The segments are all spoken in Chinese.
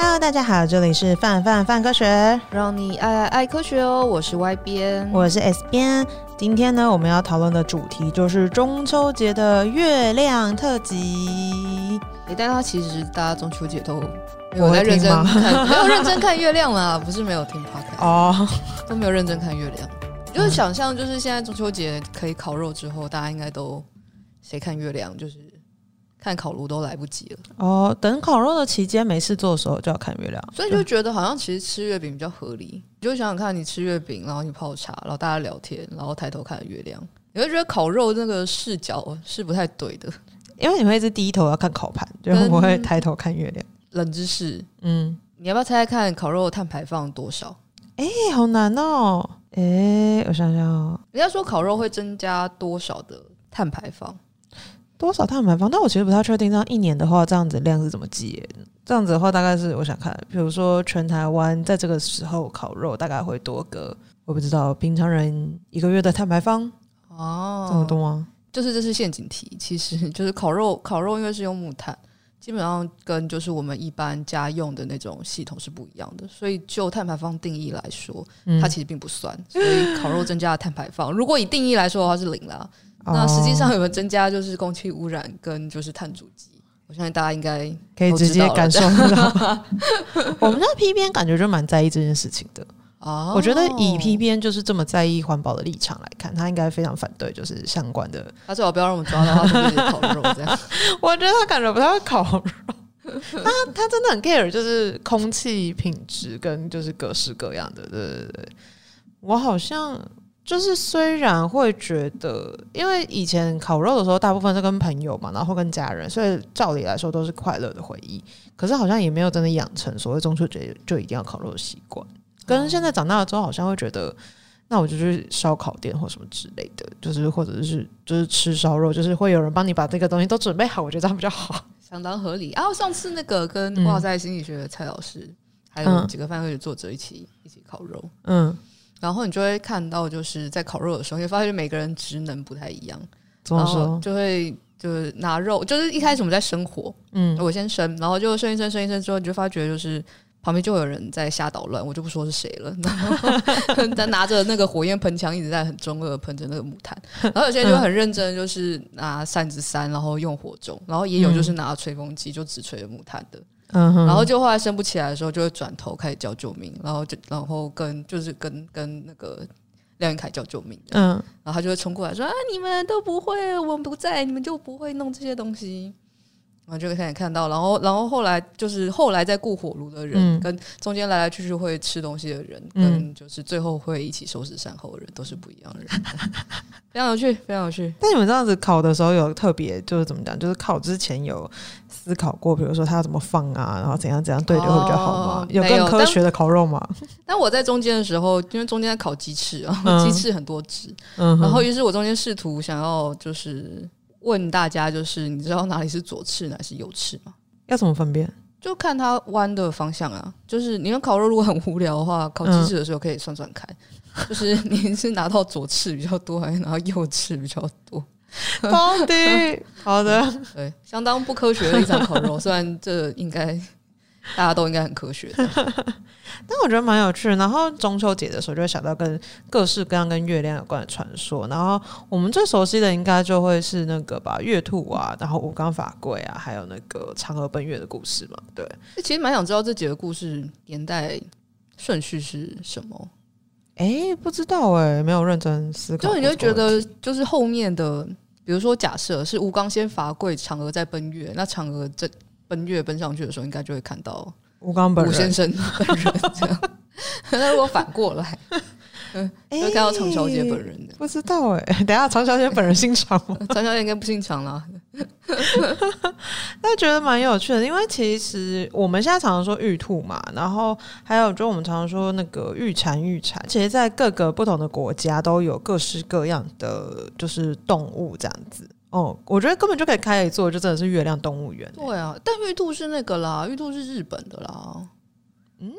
Hello，大家好，这里是范范范科学，让你爱爱爱科学哦。我是 Y 编，我是 S 编。今天呢，我们要讨论的主题就是中秋节的月亮特辑。诶，但它其实大家中秋节都没有在认真看，没有认真看月亮啦，不是没有听 Podcast 哦，都没有认真看月亮。就是想象，就是现在中秋节可以烤肉之后，大家应该都谁看月亮，就是。看烤炉都来不及了哦，等烤肉的期间没事做的时候就要看月亮，所以就觉得好像其实吃月饼比较合理。你就想想看，你吃月饼，然后你泡茶，然后大家聊天，然后抬头看月亮，你会觉得烤肉那个视角是不太对的，因为你会一直低头要看烤盘，就不会抬头看月亮。冷知识，嗯，你要不要猜猜看烤肉的碳排放多少？哎、欸，好难哦！哎、欸，我想想哦，人家说烤肉会增加多少的碳排放？多少碳排放？但我其实不太确定，这样一年的话，这样子量是怎么计？这样子的话，大概是我想看，比如说全台湾在这个时候烤肉，大概会多个，我不知道平常人一个月的碳排放哦，这么多吗？就是这是陷阱题，其实就是烤肉，烤肉因为是用木炭，基本上跟就是我们一般家用的那种系统是不一样的，所以就碳排放定义来说，它其实并不算。嗯、所以烤肉增加的碳排放，如果以定义来说的话是零啦。那实际上有没有增加？就是空气污染跟就是碳足迹，我相信大家应该可以直接感受到。我们在 P 编感觉就蛮在意这件事情的啊。我觉得以 P 编就是这么在意环保的立场来看，他应该非常反对就是相关的。他最好不要让我们抓到他自己烤肉这样。我觉得他感觉不太会烤肉，他他真的很 care 就是空气品质跟就是各式各样的。对对对，我好像。就是虽然会觉得，因为以前烤肉的时候，大部分是跟朋友嘛，然后跟家人，所以照理来说都是快乐的回忆。可是好像也没有真的养成所谓中秋节就一定要烤肉的习惯。跟现在长大了之后，好像会觉得，那我就去烧烤店或什么之类的，就是或者是就是吃烧肉，就是会有人帮你把这个东西都准备好，我觉得这样比较好，相当合理。然啊，上次那个跟哇塞心理学的蔡老师，嗯、还有几个饭会的作者一起一起烤肉，嗯。然后你就会看到，就是在烤肉的时候，你会发现每个人职能不太一样。怎么说？然后就会就是拿肉，就是一开始我们在生火，嗯，我先生，然后就生一生，生一生之后，你就发觉就是旁边就有人在瞎捣乱，我就不说是谁了。然后他拿着那个火焰喷枪，一直在很中二喷着那个木炭。然后有些人就很认真，就是拿扇子扇，然后用火种。然后也有就是拿吹风机，就只吹着木炭的。嗯，然后就后来升不起来的时候，就会转头开始叫救命，然后就然后跟就是跟跟那个廖云凯叫救命，嗯，然后他就会冲过来说啊，你们都不会，我们不在，你们就不会弄这些东西。然后就可以看到，然后然后后来就是后来在顾火炉的人，嗯、跟中间来来去去会吃东西的人，嗯、跟就是最后会一起收拾善后的人，都是不一样的人，非常有趣，非常有趣。但你们这样子烤的时候有特别就是怎么讲？就是烤之前有思考过，比如说它要怎么放啊，然后怎样怎样对就会比较好吗？哦、有更科学的烤肉吗？但，但我在中间的时候，因为中间在烤鸡翅啊，嗯、鸡翅很多只，嗯、然后于是我中间试图想要就是。问大家，就是你知道哪里是左翅，哪里是右翅吗？要怎么分辨？就看它弯的方向啊。就是你们烤肉如果很无聊的话，烤鸡翅的时候可以算算看，嗯、就是你是拿到左翅比较多，还是拿到右翅比较多？到底好的，对，相当不科学的一场烤肉。虽然这应该大家都应该很科学。但我觉得蛮有趣的。然后中秋节的时候，就会想到跟各式各样跟月亮有关的传说。然后我们最熟悉的应该就会是那个吧，月兔啊，然后吴刚伐桂啊，还有那个嫦娥奔月的故事嘛。对，其实蛮想知道这几个故事年代顺序是什么。哎、欸，不知道哎、欸，没有认真思考。就你就觉得，就是后面的，比如说假设是吴刚先伐桂，嫦娥在奔月，那嫦娥在奔月奔上去的时候，应该就会看到。吴刚本人，吴先生 本人这样，那如果反过来，嗯，会看到常小姐本人的，不知道哎。等下常小姐本人姓常吗？常小姐应该不姓常啦。那觉得蛮有趣的，因为其实我们现在常常说玉兔嘛，然后还有就我们常常说那个玉蝉、玉蝉，其实，在各个不同的国家都有各式各样的就是动物这样子。哦，我觉得根本就可以开一座，就真的是月亮动物园。对啊，但玉兔是那个啦，玉兔是日本的啦。嗯，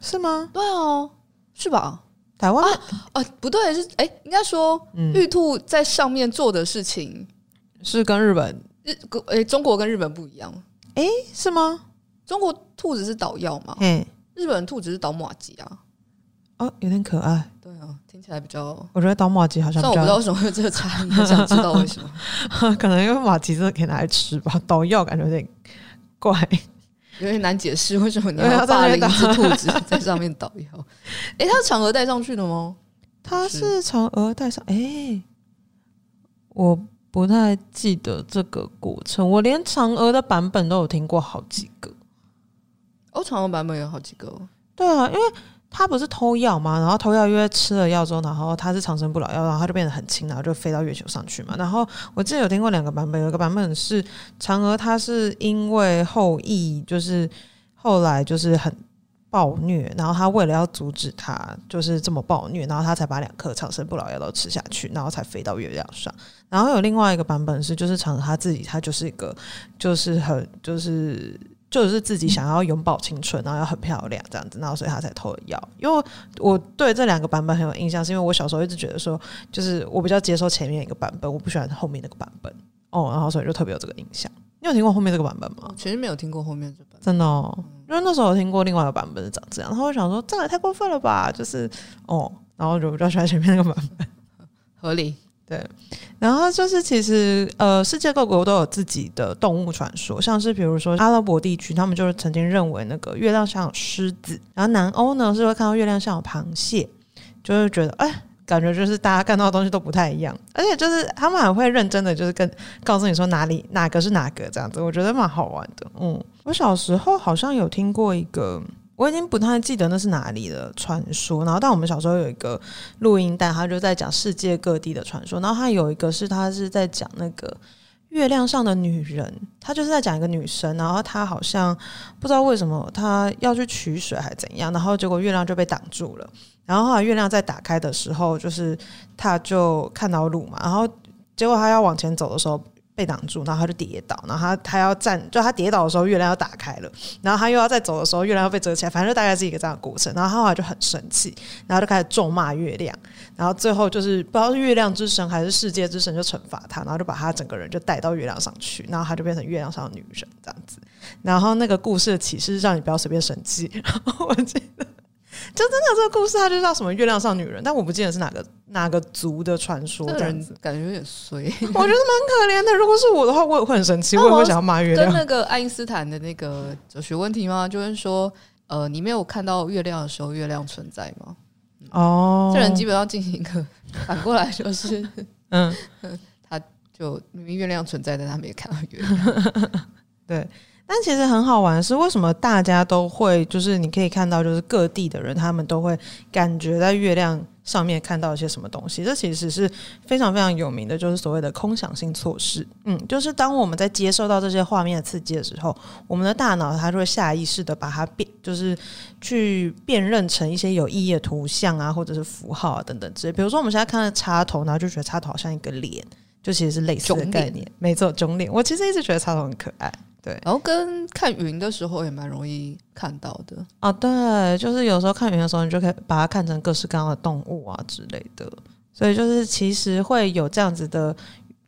是吗？对啊，是吧？台湾啊，啊，不对，是哎，应该说，玉兔在上面做的事情是跟日本日哎，中国跟日本不一样。哎，是吗？中国兔子是捣药嘛？嗯，日本兔子是捣马吉啊。哦，有点可爱。对啊，听起来比较。我觉得捣麻糬好像。但我不知道为什么会有这个差异，想知道为什么。可能因为马吉真的可以拿来吃吧，捣药感觉有点怪，有点难解释为什么你要霸凌一只兔子在上面捣药。哎、欸，它是嫦娥带上去的吗？它是嫦娥带上，哎、欸，我不太记得这个过程。我连嫦娥的版本都有听过好几个。哦，嫦娥版本有好几个。对啊，因为。他不是偷药吗？然后偷药，因为吃了药之后，然后他是长生不老药，然后他就变得很轻，然后就飞到月球上去嘛。然后我记得有听过两个版本，有一个版本是嫦娥，她是因为后羿就是后来就是很暴虐，然后他为了要阻止他就是这么暴虐，然后他才把两颗长生不老药都吃下去，然后才飞到月亮上。然后有另外一个版本是，就是嫦娥她自己，她就是一个就是很就是。就是自己想要永葆青春，然后要很漂亮这样子，然后所以他才偷了药。因为我对这两个版本很有印象，是因为我小时候一直觉得说，就是我比较接受前面一个版本，我不喜欢后面那个版本哦，然后所以就特别有这个印象。你有听过后面这个版本吗？其实没有听过后面这版本，真的哦，因为那时候我听过另外一个版本是长这样，然后我想说这个也太过分了吧，就是哦，然后就比较喜欢前面那个版本，合理。对，然后就是其实呃，世界各国都有自己的动物传说，像是比如说阿拉伯地区，他们就是曾经认为那个月亮上有狮子，然后南欧呢是会看到月亮上有螃蟹，就是觉得哎，感觉就是大家看到的东西都不太一样，而且就是他们还会认真的就是跟告诉你说哪里哪个是哪个这样子，我觉得蛮好玩的。嗯，我小时候好像有听过一个。我已经不太记得那是哪里的传说，然后但我们小时候有一个录音带，他就在讲世界各地的传说，然后他有一个是他是在讲那个月亮上的女人，他就是在讲一个女生，然后她好像不知道为什么她要去取水还是怎样，然后结果月亮就被挡住了，然后后来月亮在打开的时候，就是他就看到路嘛，然后结果他要往前走的时候。被挡住，然后他就跌倒，然后他他要站，就他跌倒的时候，月亮要打开了，然后他又要再走的时候，月亮要被遮起来，反正就大概是一个这样的过程。然后他后来就很生气，然后就开始咒骂月亮，然后最后就是不知道是月亮之神还是世界之神就惩罚他，然后就把他整个人就带到月亮上去，然后他就变成月亮上的女人这样子。然后那个故事的启示是让你不要随便生气，然后我记得。就真的这个故事，它就叫什么月亮上女人，但我不记得是哪个哪个族的传说。这样子感觉有点衰，我觉得蛮可怜的。如果是我的话，我也会很生气，我也会想要骂月亮。跟那个爱因斯坦的那个哲学问题吗？就是说，呃，你没有看到月亮的时候，月亮存在吗？哦，这人基本上进行一个反过来，就是嗯，他就明明月亮存在，但他没看到月亮。对。但其实很好玩的是，为什么大家都会就是你可以看到，就是各地的人他们都会感觉在月亮上面看到一些什么东西？这其实是非常非常有名的，就是所谓的空想性措施。嗯，就是当我们在接受到这些画面的刺激的时候，我们的大脑它就会下意识的把它辨，就是去辨认成一些有意义的图像啊，或者是符号啊等等之类。比如说我们现在看到插头，然后就觉得插头好像一个脸，就其实是类似的概念。没错，钟脸。我其实一直觉得插头很可爱。对，然后跟看云的时候也蛮容易看到的啊。对，就是有时候看云的时候，你就可以把它看成各式各样的动物啊之类的。所以就是其实会有这样子的。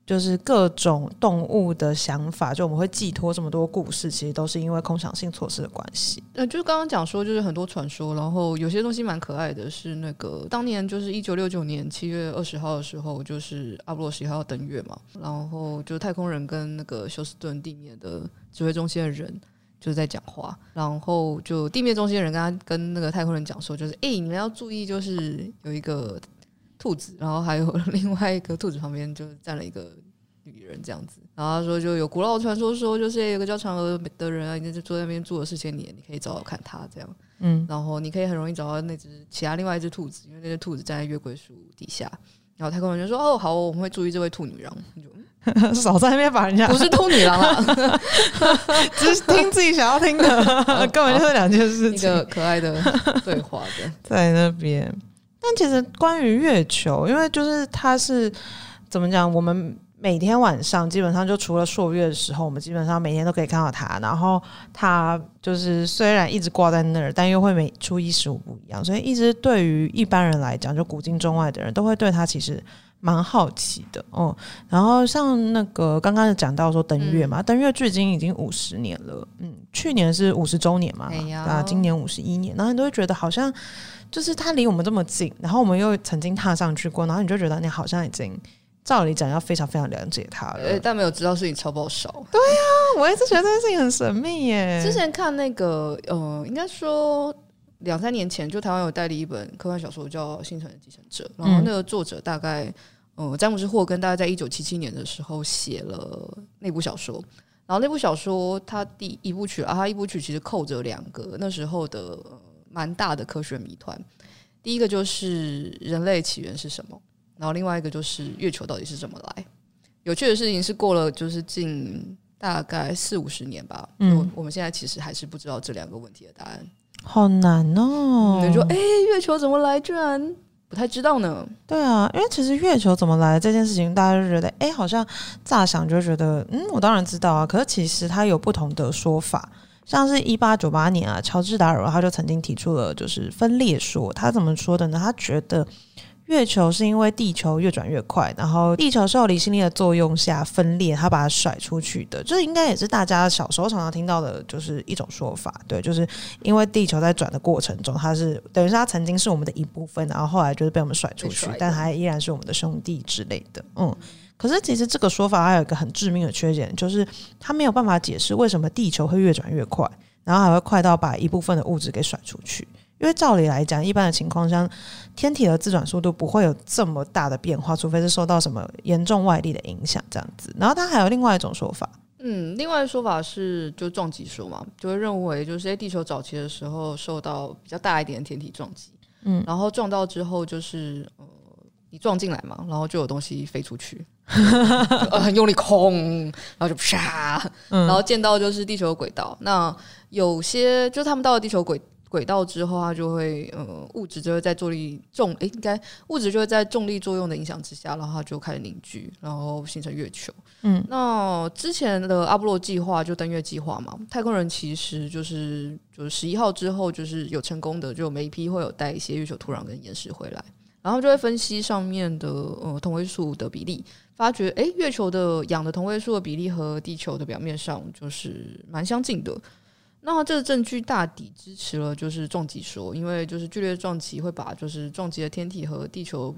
就是各种动物的想法，就我们会寄托这么多故事，其实都是因为空想性错视的关系。呃，就是刚刚讲说，就是很多传说，然后有些东西蛮可爱的，是那个当年就是一九六九年七月二十号的时候，就是阿波罗十一号登月嘛，然后就太空人跟那个休斯顿地面的指挥中心的人就是在讲话，然后就地面中心的人跟他跟那个太空人讲说，就是哎，你们要注意，就是有一个。兔子，然后还有 另外一个兔子旁边就站了一个女人，这样子。然后他说，就有古老的传说说，就是有个叫嫦娥的人啊，你就坐在那边住了四千年，你可以找找看他这样。嗯，然后你可以很容易找到那只其他另外一只兔子，因为那只兔子站在月桂树底下。然后太空人就说：“哦，好，我们会注意这位兔女郎。就” 少在那边把人家 不是兔女郎啊，只是听自己想要听的，根本就是两件事情。一个可爱的对话的在那边。但其实关于月球，因为就是它是怎么讲，我们每天晚上基本上就除了朔月的时候，我们基本上每天都可以看到它。然后它就是虽然一直挂在那儿，但又会每初一十五不一样，所以一直对于一般人来讲，就古今中外的人都会对它其实蛮好奇的哦。然后像那个刚刚讲到说登月嘛，嗯、登月距今已经五十年了，嗯，去年是五十周年嘛，哎、啊，今年五十一年，然后你都会觉得好像就是它离我们这么近，然后我们又曾经踏上去过，然后你就觉得你好像已经照理讲要非常非常了解它了，欸、但没有知道事情超爆少。对呀、啊，我一直觉得这件事情很神秘耶。之前看那个，呃，应该说。两三年前，就台湾有代理一本科幻小说叫《星辰的继承者》，然后那个作者大概，嗯，呃、詹姆斯霍根大概在一九七七年的时候写了那部小说，然后那部小说它第一部曲啊，它一部曲其实扣着两个那时候的蛮大的科学谜团，第一个就是人类起源是什么，然后另外一个就是月球到底是怎么来。有趣的事情是，过了就是近大概四五十年吧，嗯，我们现在其实还是不知道这两个问题的答案。好难哦！你说，哎，月球怎么来？居然不太知道呢。对啊，因为其实月球怎么来这件事情，大家就觉得，哎，好像乍想就觉得，嗯，我当然知道啊。可是其实它有不同的说法，像是一八九八年啊，乔治达尔他就曾经提出了就是分裂说。他怎么说的呢？他觉得。月球是因为地球越转越快，然后地球受离心力的作用下分裂，它把它甩出去的。这应该也是大家小时候常常听到的，就是一种说法。对，就是因为地球在转的过程中，它是等于是它曾经是我们的一部分，然后后来就是被我们甩出去，但它依然是我们的兄弟之类的。嗯，可是其实这个说法还有一个很致命的缺点，就是它没有办法解释为什么地球会越转越快，然后还会快到把一部分的物质给甩出去。因为照理来讲，一般的情况下，天体的自转速度不会有这么大的变化，除非是受到什么严重外力的影响这样子。然后它还有另外一种说法，嗯，另外的说法是就撞击说嘛，就会认为就是在地球早期的时候受到比较大一点的天体撞击，嗯，然后撞到之后就是呃你撞进来嘛，然后就有东西飞出去，呃很用力空，然后就啪，然后见到就是地球的轨道。那有些就他们到了地球轨。轨道之后，它就会呃物质就会在重力重诶，应该物质就会在重力作用的影响之下，然后它就开始凝聚，然后形成月球。嗯，那之前的阿波罗计划就登月计划嘛，太空人其实就是就是十一号之后就是有成功的，就每一批会有带一些月球土壤跟岩石回来，然后就会分析上面的呃同位素的比例，发觉诶，月球的氧的同位素的比例和地球的表面上就是蛮相近的。那这个证据大抵支持了就是撞击说，因为就是剧烈撞击会把就是撞击的天体和地球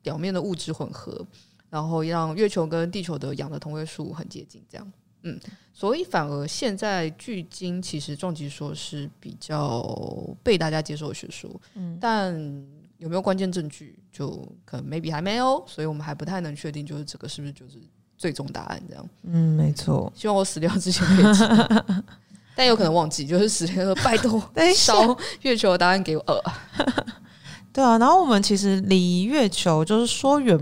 表面的物质混合，然后让月球跟地球的氧的同位素很接近，这样，嗯，所以反而现在距今其实撞击说是比较被大家接受的学说，嗯，但有没有关键证据，就可能 maybe 还没有，所以我们还不太能确定，就是这个是不是就是最终答案这样，嗯，没错，希望我死掉之前可以知道。但有可能忘记，就是时间说拜托，烧月球的答案给我。呃，对啊，然后我们其实离月球就是说远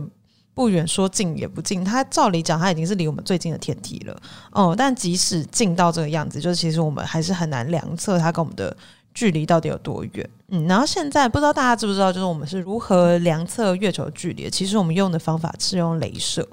不远，说近也不近。它照理讲，它已经是离我们最近的天体了。哦、嗯，但即使近到这个样子，就是其实我们还是很难量测它跟我们的距离到底有多远。嗯，然后现在不知道大家知不知道，就是我们是如何量测月球距离的？其实我们用的方法是用镭射。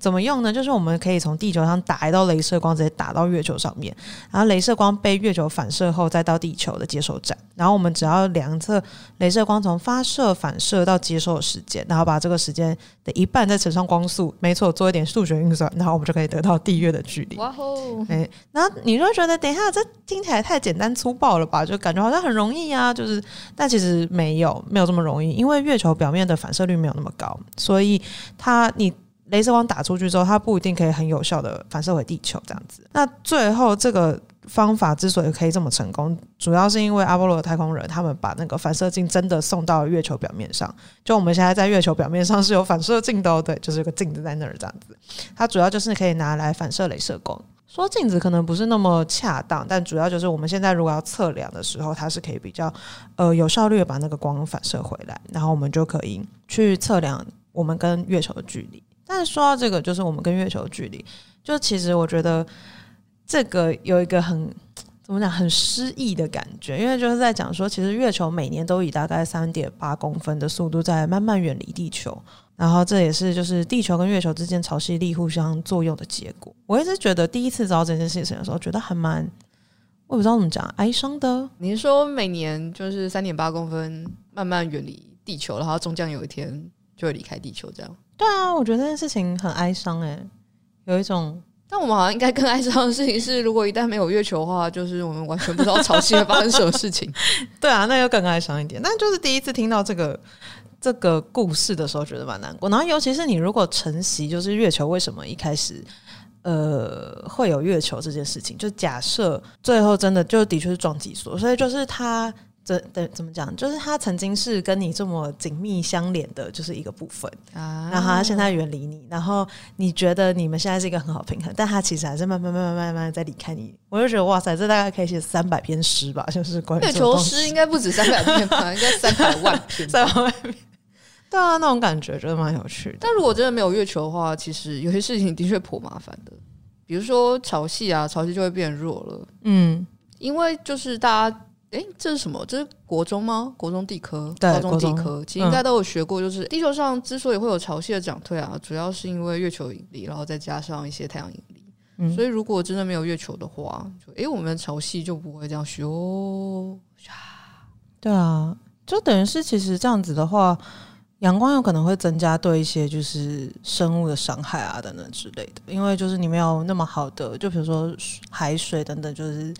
怎么用呢？就是我们可以从地球上打一道镭射光，直接打到月球上面，然后镭射光被月球反射后，再到地球的接收站。然后我们只要量测镭射光从发射、反射到接收的时间，然后把这个时间的一半再乘上光速，没错，做一点数学运算，然后我们就可以得到地月的距离。哇吼！哎，然后你就觉得，等一下，这听起来太简单粗暴了吧？就感觉好像很容易啊，就是，但其实没有，没有这么容易，因为月球表面的反射率没有那么高，所以它你。镭射光打出去之后，它不一定可以很有效的反射回地球这样子。那最后这个方法之所以可以这么成功，主要是因为阿波罗的太空人他们把那个反射镜真的送到了月球表面上。就我们现在在月球表面上是有反射镜的哦，对，就是有个镜子在那儿这样子。它主要就是可以拿来反射镭射光。说镜子可能不是那么恰当，但主要就是我们现在如果要测量的时候，它是可以比较呃有效率的把那个光反射回来，然后我们就可以去测量我们跟月球的距离。但是说到这个，就是我们跟月球的距离，就其实我觉得这个有一个很怎么讲很诗意的感觉，因为就是在讲说，其实月球每年都以大概三点八公分的速度在慢慢远离地球，然后这也是就是地球跟月球之间潮汐力互相作用的结果。我一直觉得第一次知道这件事情的时候，觉得还蛮我不知道怎么讲哀伤的。您说每年就是三点八公分慢慢远离地球，然后终将有一天？就会离开地球这样。对啊，我觉得这件事情很哀伤哎，有一种。但我们好像应该更哀伤的事情是，如果一旦没有月球的话，就是我们完全不知道潮汐会发生什么事情。对啊，那又更哀伤一点。但就是第一次听到这个这个故事的时候，觉得蛮难过。然后尤其是你如果承袭，就是月球为什么一开始呃会有月球这件事情，就假设最后真的就的确是撞击所，所以就是他。这怎怎么讲？就是他曾经是跟你这么紧密相连的，就是一个部分啊。然后他现在远离你，然后你觉得你们现在是一个很好平衡，但他其实还是慢慢慢慢慢慢在离开你。我就觉得哇塞，这大概可以写三百篇诗吧，就是关于月球诗应该不止三百篇吧，应该三百万篇，三百万篇。对啊，那种感觉真的蛮有趣的。但如果真的没有月球的话，其实有些事情的确颇麻烦的，比如说潮汐啊，潮汐就会变弱了。嗯，因为就是大家。哎，这是什么？这是国中吗？国中地科，高中地科，其实应该都有学过。就是地球上之所以会有潮汐的涨退啊，主要是因为月球引力，然后再加上一些太阳引力。嗯，所以如果真的没有月球的话，就哎，我们的潮汐就不会这样咻。对啊，就等于是其实这样子的话，阳光有可能会增加对一些就是生物的伤害啊等等之类的，因为就是你没有那么好的，就比如说海水等等，就是。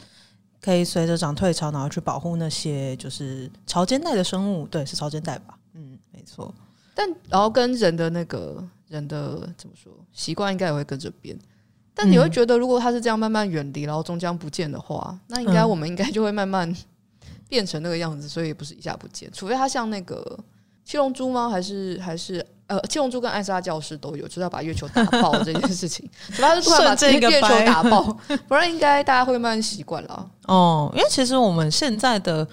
可以随着涨退潮，然后去保护那些就是潮间带的生物，对，是潮间带吧？嗯，没错。但然后跟人的那个人的怎么说习惯，应该也会跟着变。但你会觉得，如果它是这样慢慢远离，然后终将不见的话，那应该我们应该就会慢慢变成那个样子。所以也不是一下不见，除非它像那个七龙珠吗？还是还是？呃，七龙珠跟艾莎教室都有，就是要把月球打爆这件事情。主要是突然把这个月球打爆，不然应该大家会慢慢习惯了。哦，因为其实我们现在的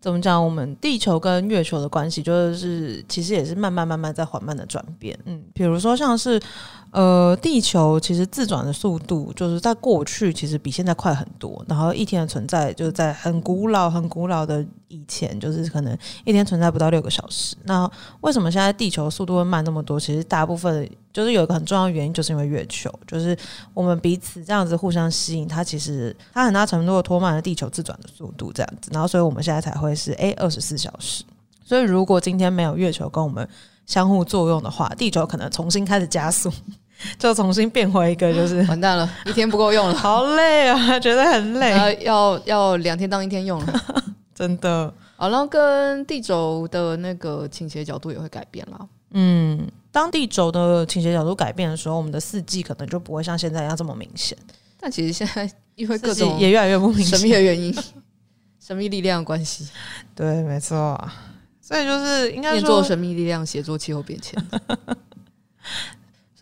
怎么讲，我们地球跟月球的关系，就是其实也是慢慢慢慢在缓慢的转变。嗯，比如说像是。呃，地球其实自转的速度，就是在过去其实比现在快很多。然后一天的存在，就是在很古老、很古老的以前，就是可能一天存在不到六个小时。那为什么现在地球速度会慢那么多？其实大部分就是有一个很重要的原因，就是因为月球，就是我们彼此这样子互相吸引，它其实它很大程度的拖慢了地球自转的速度，这样子。然后所以我们现在才会是诶二十四小时。所以如果今天没有月球跟我们相互作用的话，地球可能重新开始加速。就重新变回一个，就是 完蛋了，一天不够用了，好累啊，觉得很累，要要两天当一天用了，真的。好，然后跟地轴的那个倾斜角度也会改变了。嗯，当地轴的倾斜角度改变的时候，我们的四季可能就不会像现在一样这么明显。但其实现在因为各种也越来越不明显，神秘的原因，神秘力量关系，对，没错。所以就是应该说，做神秘力量协作气候变迁。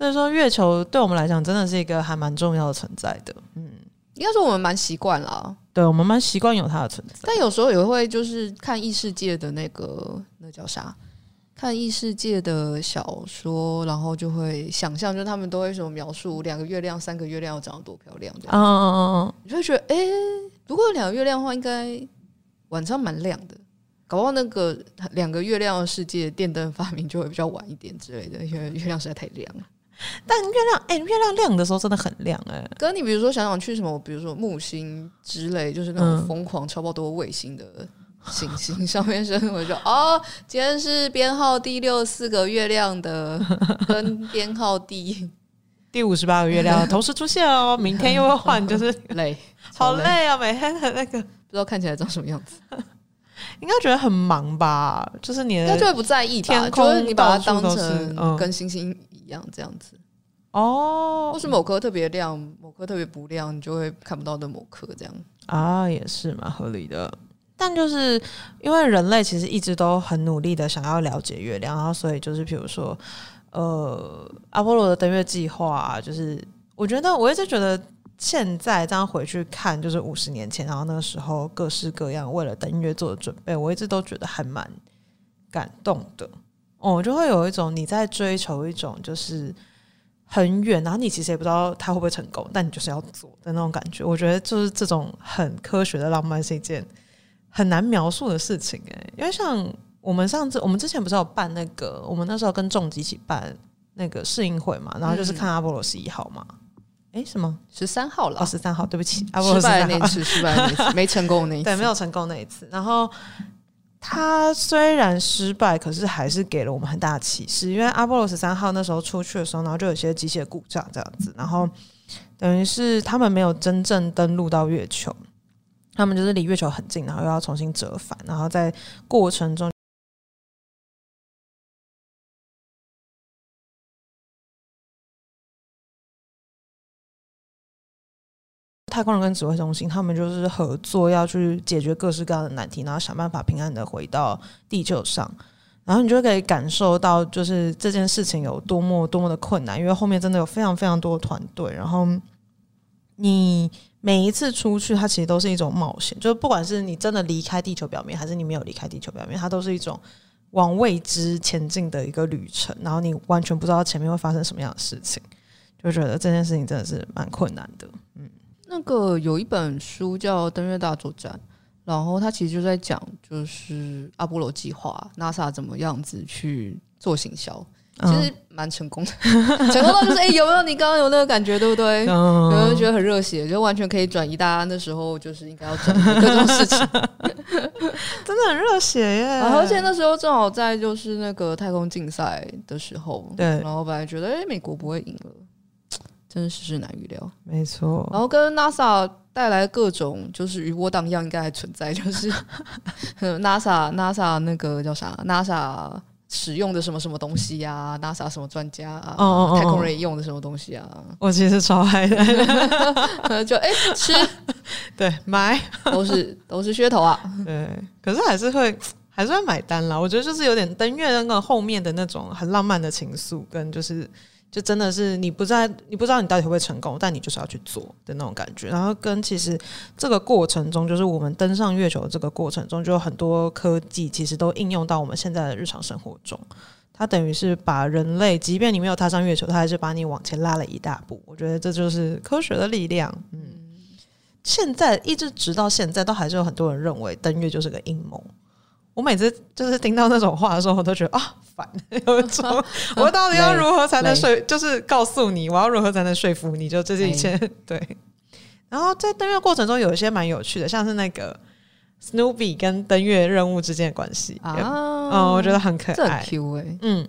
所以说，月球对我们来讲真的是一个还蛮重要的存在的。嗯，应该说我们蛮习惯了，对我们蛮习惯有它的存在。但有时候也会就是看异世界的那个那叫啥？看异世界的小说，然后就会想象，就他们都会什么描述两个月亮、三个月亮要长得多漂亮。嗯嗯嗯嗯，你就会觉得，哎、欸，如果有两个月亮的话，应该晚上蛮亮的。搞不好那个两个月亮的世界，电灯发明就会比较晚一点之类的，因为月亮实在太亮了。但月亮，哎、欸，月亮亮的时候真的很亮哎、欸。跟你比如说想想去什么，比如说木星之类，就是那种疯狂超爆多卫星的行星上面生活，就 哦，今天是编号第六四个月亮的，跟编号第第五十八个月亮 同时出现哦，明天又会换，就是 累，好累啊，每天的那个不知道看起来长什么样子，应该觉得很忙吧？就是你他就会不在意天空，就是你把它当成跟星星。这样这样子哦，或是某颗特别亮，某颗特别不亮，你就会看不到的某颗这样啊，也是蛮合理的。但就是因为人类其实一直都很努力的想要了解月亮，然后所以就是比如说，呃，阿波罗的登月计划，啊就是我觉得我一直觉得现在这样回去看，就是五十年前，然后那个时候各式各样为了登月做的准备，我一直都觉得还蛮感动的。哦，就会有一种你在追求一种就是很远，然后你其实也不知道他会不会成功，但你就是要做的那种感觉。我觉得就是这种很科学的浪漫是一件很难描述的事情诶，因为像我们上次我们之前不是有办那个，我们那时候跟重机一起办那个试映会嘛，然后就是看阿波罗十一号嘛，诶，什么十三号了？哦，十三号，对不起，阿波罗失败的那次，失败的那次，没成功那一 次，对，没有成功那一次，然后。它虽然失败，可是还是给了我们很大的启示。因为阿波罗十三号那时候出去的时候，然后就有些机械故障这样子，然后等于是他们没有真正登陆到月球，他们就是离月球很近，然后又要重新折返，然后在过程中。太空人跟指挥中心，他们就是合作，要去解决各式各样的难题，然后想办法平安的回到地球上。然后你就可以感受到，就是这件事情有多么多么的困难，因为后面真的有非常非常多的团队。然后你每一次出去，它其实都是一种冒险，就不管是你真的离开地球表面，还是你没有离开地球表面，它都是一种往未知前进的一个旅程。然后你完全不知道前面会发生什么样的事情，就觉得这件事情真的是蛮困难的。嗯。那个有一本书叫《登月大作战》，然后他其实就在讲，就是阿波罗计划，NASA 怎么样子去做行销，其实蛮成功的，成功到就是哎、欸，有没有你刚刚有那个感觉，对不对？有没有觉得很热血，就完全可以转移大家那时候就是应该要转移各种事情，真的很热血耶！而且那时候正好在就是那个太空竞赛的时候，对，然后本来觉得哎、欸，美国不会赢了。真是世事难预料，没错。然后跟 NASA 带来各种就是余波荡漾，应该还存在，就是 NASA NASA 那个叫啥？NASA 使用的什么什么东西呀、啊？NASA 什么专家啊？太空人用的什么东西啊？我其实超爱的，就哎、欸、吃，对买都是都是噱头啊。对，可是还是会还是会买单啦。我觉得就是有点登月那个后面的那种很浪漫的情愫，跟就是。就真的是你不在，你不知道你到底会不会成功，但你就是要去做的那种感觉。然后跟其实这个过程中，就是我们登上月球这个过程中，就很多科技其实都应用到我们现在的日常生活中。它等于是把人类，即便你没有踏上月球，它还是把你往前拉了一大步。我觉得这就是科学的力量。嗯，现在一直直到现在，都还是有很多人认为登月就是个阴谋。我每次就是听到那种话的时候，我都觉得啊，烦，有一种 我到底要如何才能说，就是告诉你，我要如何才能说服你，就这些一切 对。然后在登月过程中，有一些蛮有趣的，像是那个 Snoopy 跟登月任务之间的关系啊，嗯，我觉得很可爱，很 Q 欸，嗯，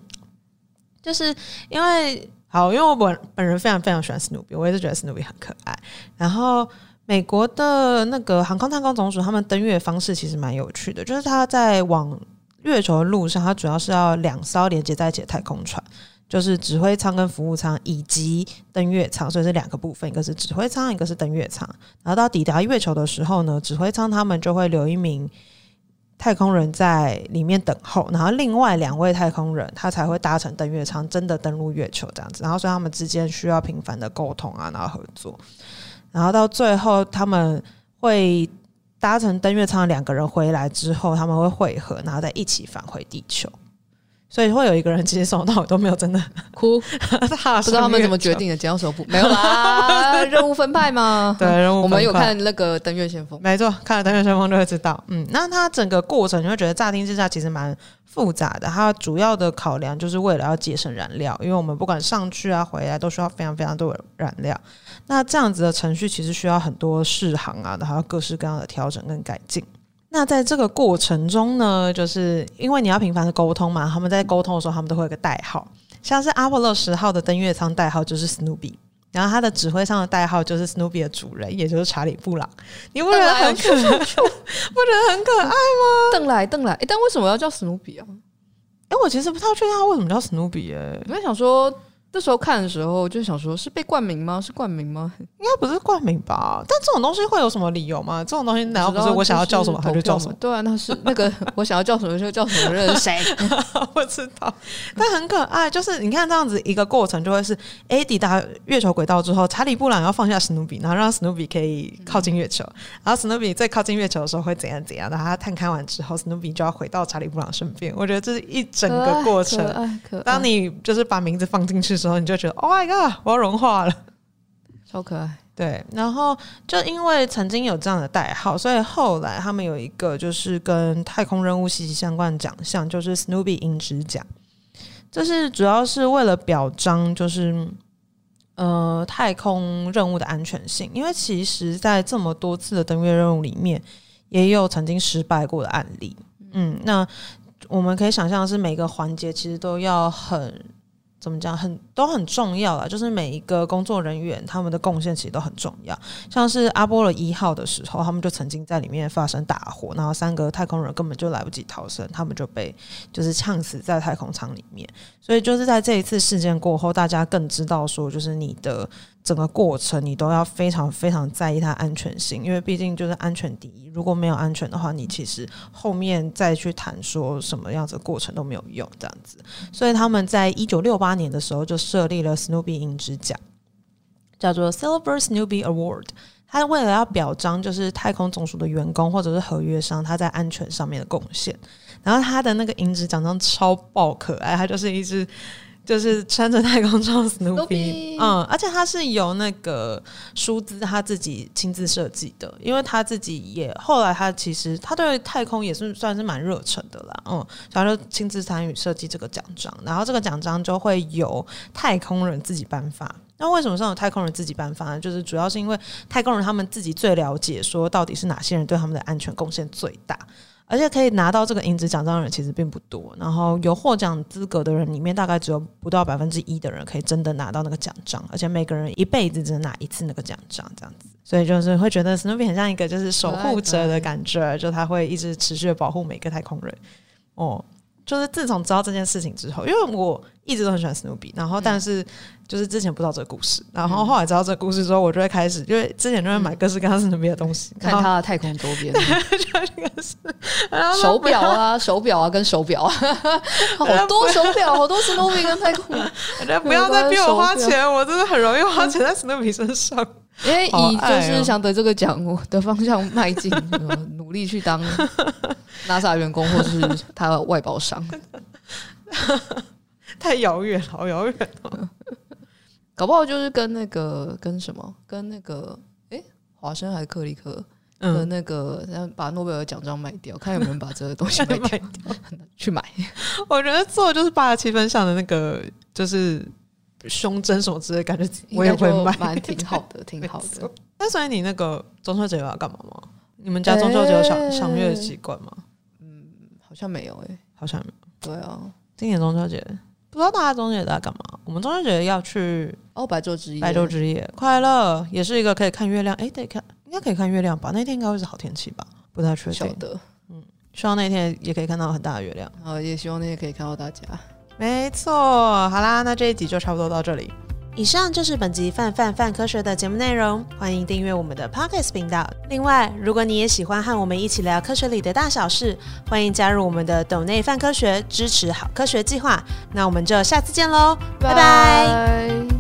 就是因为好，因为我本本人非常非常喜欢 Snoopy，我也是觉得 Snoopy 很可爱，然后。美国的那个航空探空总署，他们登月方式其实蛮有趣的，就是他在往月球的路上，它主要是要两艘连接在一起的太空船，就是指挥舱跟服务舱以及登月舱，所以是两个部分，一个是指挥舱，一个是登月舱。然后到抵达月球的时候呢，指挥舱他们就会留一名太空人在里面等候，然后另外两位太空人他才会搭乘登月舱，真的登陆月球这样子。然后所以他们之间需要频繁的沟通啊，然后合作。然后到最后，他们会搭乘登月舱的两个人回来之后，他们会会合，然后再一起返回地球。所以会有一个人其实从头到尾都没有真的哭，不知道他们怎么决定的，捡到手不没有啦，任务分派吗？对，任务分派。我们有看那个登月先锋，没错，看了登月先锋就会知道。嗯，那它整个过程你会觉得乍听之下其实蛮复杂的。它主要的考量就是为了要节省燃料，因为我们不管上去啊回来都需要非常非常多的燃料。那这样子的程序其实需要很多试航啊，然后各式各样的调整跟改进。那在这个过程中呢，就是因为你要频繁的沟通嘛，他们在沟通的时候，他们都会有个代号，像是阿波罗十号的登月舱代号就是 Snoopy，然后他的指挥上的代号就是 Snoopy 的主人，也就是查理布朗。你不觉得很可爱？不觉得很可爱吗？邓来邓来，哎，但为什么要叫 Snoopy 啊？哎，我其实不太确定他为什么叫 Snoopy 哎，我在想说。那时候看的时候就想说，是被冠名吗？是冠名吗？应该不是冠名吧？但这种东西会有什么理由吗？这种东西难道不是我想要叫什么他就叫什么？对啊，那是那个我想要叫什么就叫什么人谁？不知道。但很可爱，就是你看这样子一个过程，就会是 A 抵达月球轨道之后，查理布朗要放下史努比，然后让史努比可以靠近月球，嗯、然后史努比在靠近月球的时候会怎样怎样，然后他探勘完之后，史努比就要回到查理布朗身边。我觉得这是一整个过程。可爱可爱可爱，当你就是把名字放进去。时候你就觉得，Oh my god，我要融化了，超可爱。对，然后就因为曾经有这样的代号，所以后来他们有一个就是跟太空任务息息相关的奖项，就是 Snoopy 银质奖。这是主要是为了表彰，就是呃太空任务的安全性。因为其实，在这么多次的登月任务里面，也有曾经失败过的案例。嗯，那我们可以想象的是每个环节其实都要很。怎么讲？很都很重要啊，就是每一个工作人员他们的贡献其实都很重要。像是阿波罗一号的时候，他们就曾经在里面发生大火，然后三个太空人根本就来不及逃生，他们就被就是呛死在太空舱里面。所以就是在这一次事件过后，大家更知道说，就是你的。整个过程你都要非常非常在意它安全性，因为毕竟就是安全第一。如果没有安全的话，你其实后面再去谈说什么样子的过程都没有用，这样子。所以他们在一九六八年的时候就设立了 Snoopy 银质奖，叫做 Silver Snoopy Award。他为了要表彰就是太空总署的员工或者是合约商他在安全上面的贡献，然后他的那个银质奖章超爆可爱，他就是一只。就是穿着太空装 Snoopy，嗯，而且他是由那个舒兹他自己亲自设计的，因为他自己也后来他其实他对太空也是算是蛮热忱的啦，嗯，然后就亲自参与设计这个奖章，然后这个奖章就会由太空人自己颁发。那为什么是有太空人自己颁发呢？就是主要是因为太空人他们自己最了解，说到底是哪些人对他们的安全贡献最大。而且可以拿到这个银质奖章的人其实并不多，然后有获奖资格的人里面大概只有不到百分之一的人可以真的拿到那个奖章，而且每个人一辈子只能拿一次那个奖章，这样子，所以就是会觉得 Snoopy 很像一个就是守护者的感觉，就他会一直持续的保护每个太空人。哦，就是自从知道这件事情之后，因为我一直都很喜欢 Snoopy，然后但是。就是之前不知道这个故事，然后后来知道这个故事之后，我就会开始，因为之前就会买各式各样的别的东西，看他的太空周边，手表啊，手表啊，跟手表啊，好多手表，好多 Snoopy 跟太空，不要再逼我花钱，我真的很容易花钱在 Snoopy 身上，因为以就是想得这个奖的方向迈进，努力去当 NASA 员工或是他的外包商，太遥远，好遥远哦。搞不好就是跟那个跟什么跟那个诶，华生还是克里克的那个，然后把诺贝尔奖章卖掉，看有没有人把这个东西卖掉 去买。我觉得做就是八十七分像的那个，就是胸针什么之类，感觉我也会买，蛮挺好的，挺好的。那所以你那个中秋节要干嘛吗？你们家中秋节有赏赏月的习惯吗？嗯，好像没有诶，好像没有。对啊，今年中秋节。不知道大家中秋节在干嘛？我们中秋节要去哦，白昼之夜，白昼之夜快乐，也是一个可以看月亮。哎，得看，应该可以看月亮吧？那天应该会是好天气吧？不太确定。晓得，嗯，希望那天也可以看到很大的月亮。好，也希望那天可以看到大家。没错，好啦，那这一集就差不多到这里。以上就是本集范范范科学的节目内容，欢迎订阅我们的 Podcast 频道。另外，如果你也喜欢和我们一起聊科学里的大小事，欢迎加入我们的斗内范科学支持好科学计划。那我们就下次见喽，拜拜。